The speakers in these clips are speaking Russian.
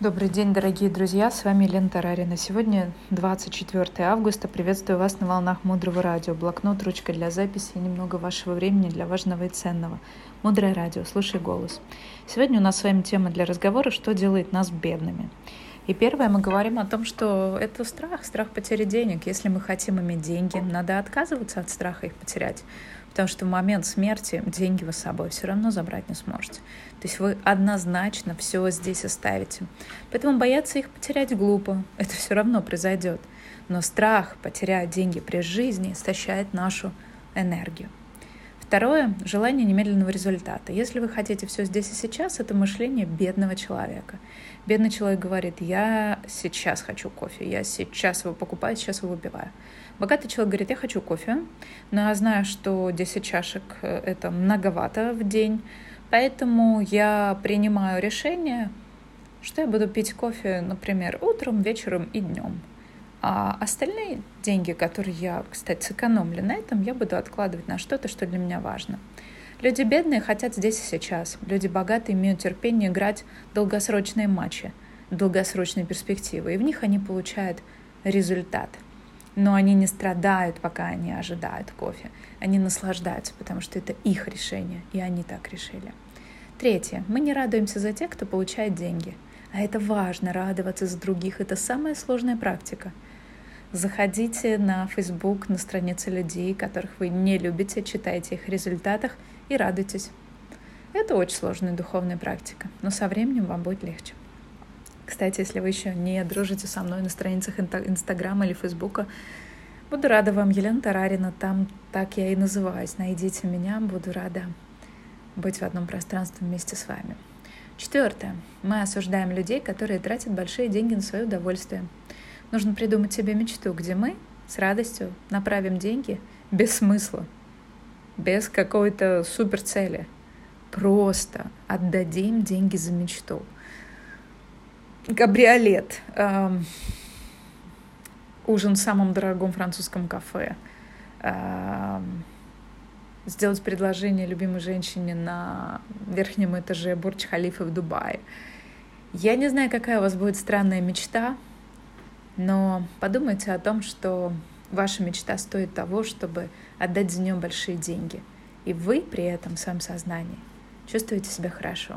Добрый день, дорогие друзья, с вами Лена Тарарина. Сегодня 24 августа. Приветствую вас на волнах Мудрого радио. Блокнот, ручка для записи и немного вашего времени для важного и ценного. Мудрое радио, слушай голос. Сегодня у нас с вами тема для разговора «Что делает нас бедными?». И первое, мы говорим о том, что это страх, страх потери денег. Если мы хотим иметь деньги, надо отказываться от страха их потерять. Потому что в момент смерти деньги вы с собой все равно забрать не сможете. То есть вы однозначно все здесь оставите. Поэтому бояться их потерять глупо. Это все равно произойдет. Но страх потерять деньги при жизни истощает нашу энергию. Второе – желание немедленного результата. Если вы хотите все здесь и сейчас, это мышление бедного человека. Бедный человек говорит, я сейчас хочу кофе, я сейчас его покупаю, сейчас его выпиваю. Богатый человек говорит, я хочу кофе, но я знаю, что 10 чашек – это многовато в день, поэтому я принимаю решение, что я буду пить кофе, например, утром, вечером и днем. А остальные деньги, которые я, кстати, сэкономлю на этом, я буду откладывать на что-то, что для меня важно. Люди бедные хотят здесь и сейчас. Люди богатые имеют терпение играть долгосрочные матчи, долгосрочные перспективы, и в них они получают результат. Но они не страдают, пока они ожидают кофе. Они наслаждаются, потому что это их решение, и они так решили. Третье. Мы не радуемся за тех, кто получает деньги. А это важно, радоваться за других. Это самая сложная практика – Заходите на Facebook, на страницы людей, которых вы не любите, читайте их результатах и радуйтесь. Это очень сложная духовная практика, но со временем вам будет легче. Кстати, если вы еще не дружите со мной на страницах Инстаграма или Фейсбука, буду рада вам, Елена Тарарина, там так я и называюсь. Найдите меня, буду рада быть в одном пространстве вместе с вами. Четвертое. Мы осуждаем людей, которые тратят большие деньги на свое удовольствие. Нужно придумать себе мечту, где мы с радостью направим деньги без смысла, без какой-то супер цели. Просто отдадим деньги за мечту. Габриолет. Эм, ужин в самом дорогом французском кафе. Эм, сделать предложение любимой женщине на верхнем этаже Бурдж-Халифа в Дубае. Я не знаю, какая у вас будет странная мечта, но подумайте о том, что ваша мечта стоит того, чтобы отдать за нее большие деньги. И вы при этом в своем сознании чувствуете себя хорошо.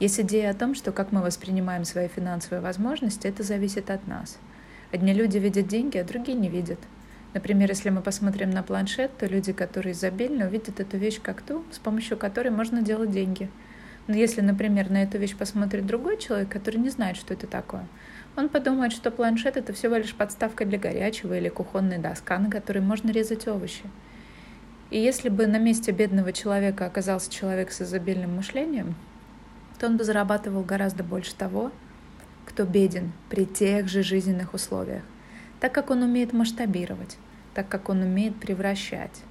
Есть идея о том, что как мы воспринимаем свои финансовые возможности, это зависит от нас. Одни люди видят деньги, а другие не видят. Например, если мы посмотрим на планшет, то люди, которые изобильны, увидят эту вещь как ту, с помощью которой можно делать деньги. Но если, например, на эту вещь посмотрит другой человек, который не знает, что это такое, он подумает, что планшет — это всего лишь подставка для горячего или кухонная доска, на которой можно резать овощи. И если бы на месте бедного человека оказался человек с изобильным мышлением, то он бы зарабатывал гораздо больше того, кто беден при тех же жизненных условиях, так как он умеет масштабировать, так как он умеет превращать.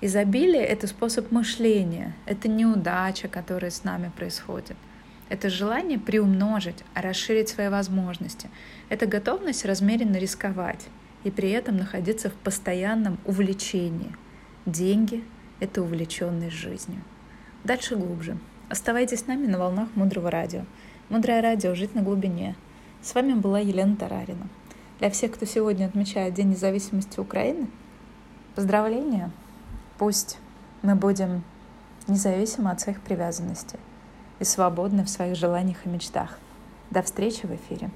Изобилие — это способ мышления, это неудача, которая с нами происходит — это желание приумножить, расширить свои возможности. Это готовность размеренно рисковать и при этом находиться в постоянном увлечении. Деньги — это увлеченность жизнью. Дальше глубже. Оставайтесь с нами на волнах Мудрого радио. Мудрое радио «Жить на глубине». С вами была Елена Тарарина. Для всех, кто сегодня отмечает День независимости Украины, поздравления. Пусть мы будем независимы от своих привязанностей и свободны в своих желаниях и мечтах. До встречи в эфире.